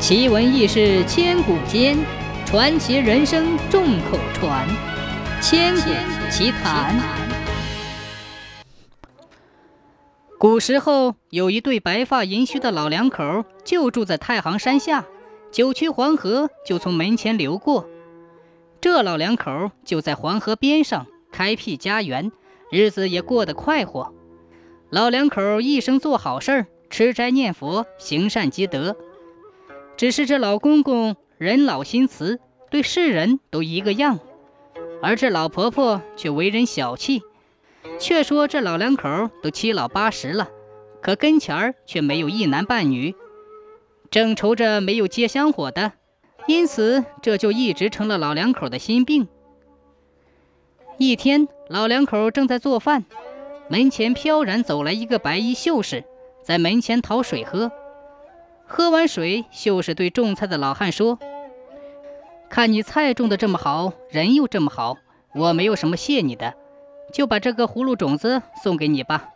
奇闻异事千古间，传奇人生众口传。千古奇谈。古时候有一对白发银须的老两口，就住在太行山下，九曲黄河就从门前流过。这老两口就在黄河边上开辟家园，日子也过得快活。老两口一生做好事儿，吃斋念佛，行善积德。只是这老公公人老心慈，对世人都一个样，而这老婆婆却为人小气。却说这老两口都七老八十了，可跟前儿却没有一男半女，正愁着没有接香火的，因此这就一直成了老两口的心病。一天，老两口正在做饭，门前飘然走来一个白衣秀士，在门前讨水喝。喝完水，秀士对种菜的老汉说：“看你菜种的这么好，人又这么好，我没有什么谢你的，就把这个葫芦种子送给你吧。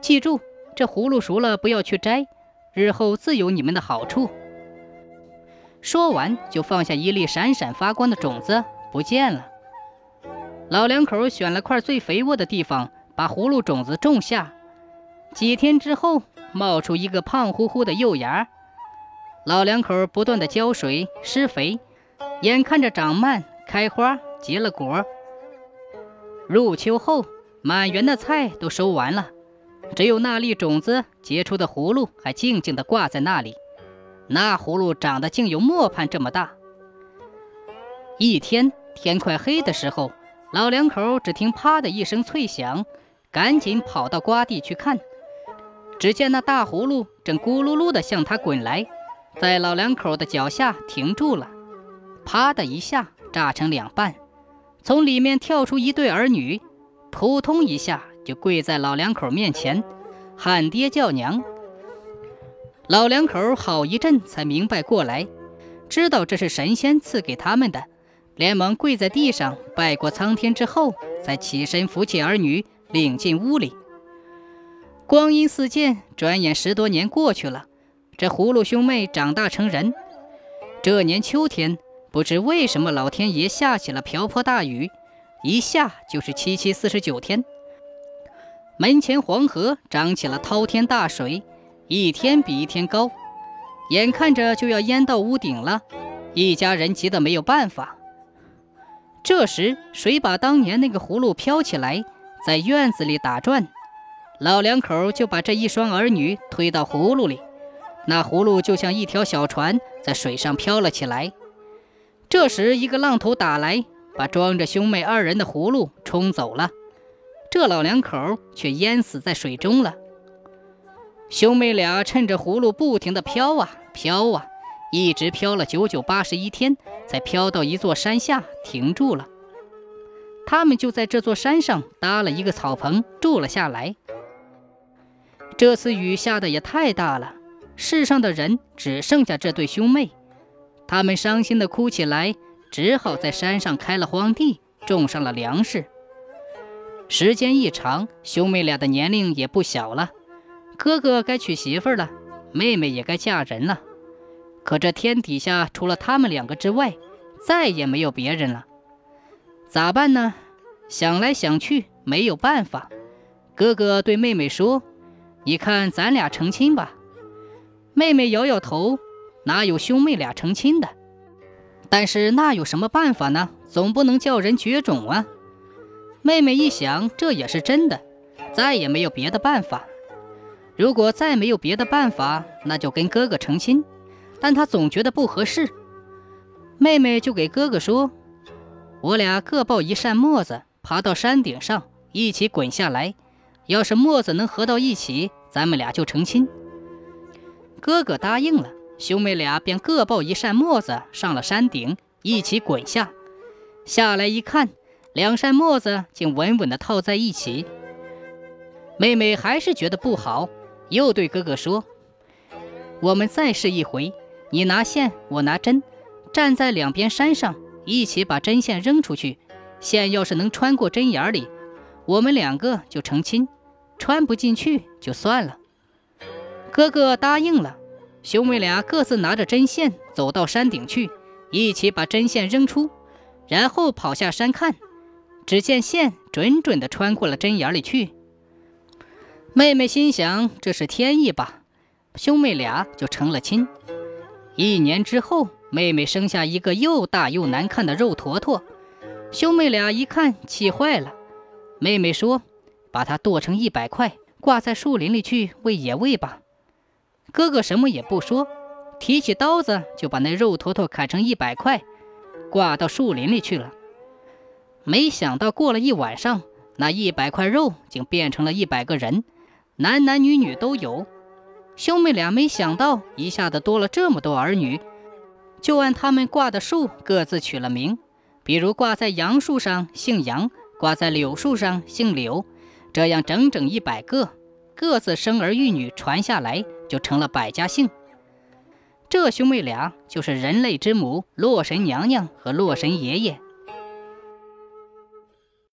记住，这葫芦熟了不要去摘，日后自有你们的好处。”说完，就放下一粒闪闪发光的种子，不见了。老两口选了块最肥沃的地方，把葫芦种子种下。几天之后，冒出一个胖乎乎的幼芽。老两口不断的浇水施肥，眼看着长蔓开花结了果。入秋后，满园的菜都收完了，只有那粒种子结出的葫芦还静静的挂在那里。那葫芦长得竟有磨盘这么大。一天天快黑的时候，老两口只听“啪”的一声脆响，赶紧跑到瓜地去看，只见那大葫芦正咕噜噜的向他滚来。在老两口的脚下停住了，啪的一下炸成两半，从里面跳出一对儿女，扑通一下就跪在老两口面前，喊爹叫娘。老两口好一阵才明白过来，知道这是神仙赐给他们的，连忙跪在地上拜过苍天之后，才起身扶起儿女领进屋里。光阴似箭，转眼十多年过去了。这葫芦兄妹长大成人。这年秋天，不知为什么老天爷下起了瓢泼大雨，一下就是七七四十九天。门前黄河涨起了滔天大水，一天比一天高，眼看着就要淹到屋顶了。一家人急得没有办法。这时，水把当年那个葫芦飘起来，在院子里打转。老两口就把这一双儿女推到葫芦里。那葫芦就像一条小船，在水上飘了起来。这时，一个浪头打来，把装着兄妹二人的葫芦冲走了。这老两口却淹死在水中了。兄妹俩趁着葫芦不停地飘啊飘啊，一直飘了九九八十一天，才飘到一座山下停住了。他们就在这座山上搭了一个草棚住了下来。这次雨下的也太大了。世上的人只剩下这对兄妹，他们伤心地哭起来，只好在山上开了荒地，种上了粮食。时间一长，兄妹俩的年龄也不小了，哥哥该娶媳妇了，妹妹也该嫁人了。可这天底下除了他们两个之外，再也没有别人了，咋办呢？想来想去，没有办法。哥哥对妹妹说：“你看，咱俩成亲吧。”妹妹摇摇头，哪有兄妹俩成亲的？但是那有什么办法呢？总不能叫人绝种啊！妹妹一想，这也是真的，再也没有别的办法。如果再没有别的办法，那就跟哥哥成亲。但她总觉得不合适。妹妹就给哥哥说：“我俩各抱一扇磨子，爬到山顶上，一起滚下来。要是磨子能合到一起，咱们俩就成亲。”哥哥答应了，兄妹俩便各抱一扇磨子上了山顶，一起滚下。下来一看，两扇磨子竟稳稳地套在一起。妹妹还是觉得不好，又对哥哥说：“我们再试一回，你拿线，我拿针，站在两边山上，一起把针线扔出去。线要是能穿过针眼里，我们两个就成亲；穿不进去就算了。”哥哥答应了，兄妹俩各自拿着针线走到山顶去，一起把针线扔出，然后跑下山看，只见线准准地穿过了针眼里去。妹妹心想：“这是天意吧？”兄妹俩就成了亲。一年之后，妹妹生下一个又大又难看的肉坨坨，兄妹俩一看气坏了。妹妹说：“把它剁成一百块，挂在树林里去喂野味吧。”哥哥什么也不说，提起刀子就把那肉坨坨砍成一百块，挂到树林里去了。没想到过了一晚上，那一百块肉竟变成了一百个人，男男女女都有。兄妹俩没想到一下子多了这么多儿女，就按他们挂的树各自取了名，比如挂在杨树上姓杨，挂在柳树上姓柳，这样整整一百个，各自生儿育女，传下来。就成了百家姓。这兄妹俩就是人类之母洛神娘娘和洛神爷爷。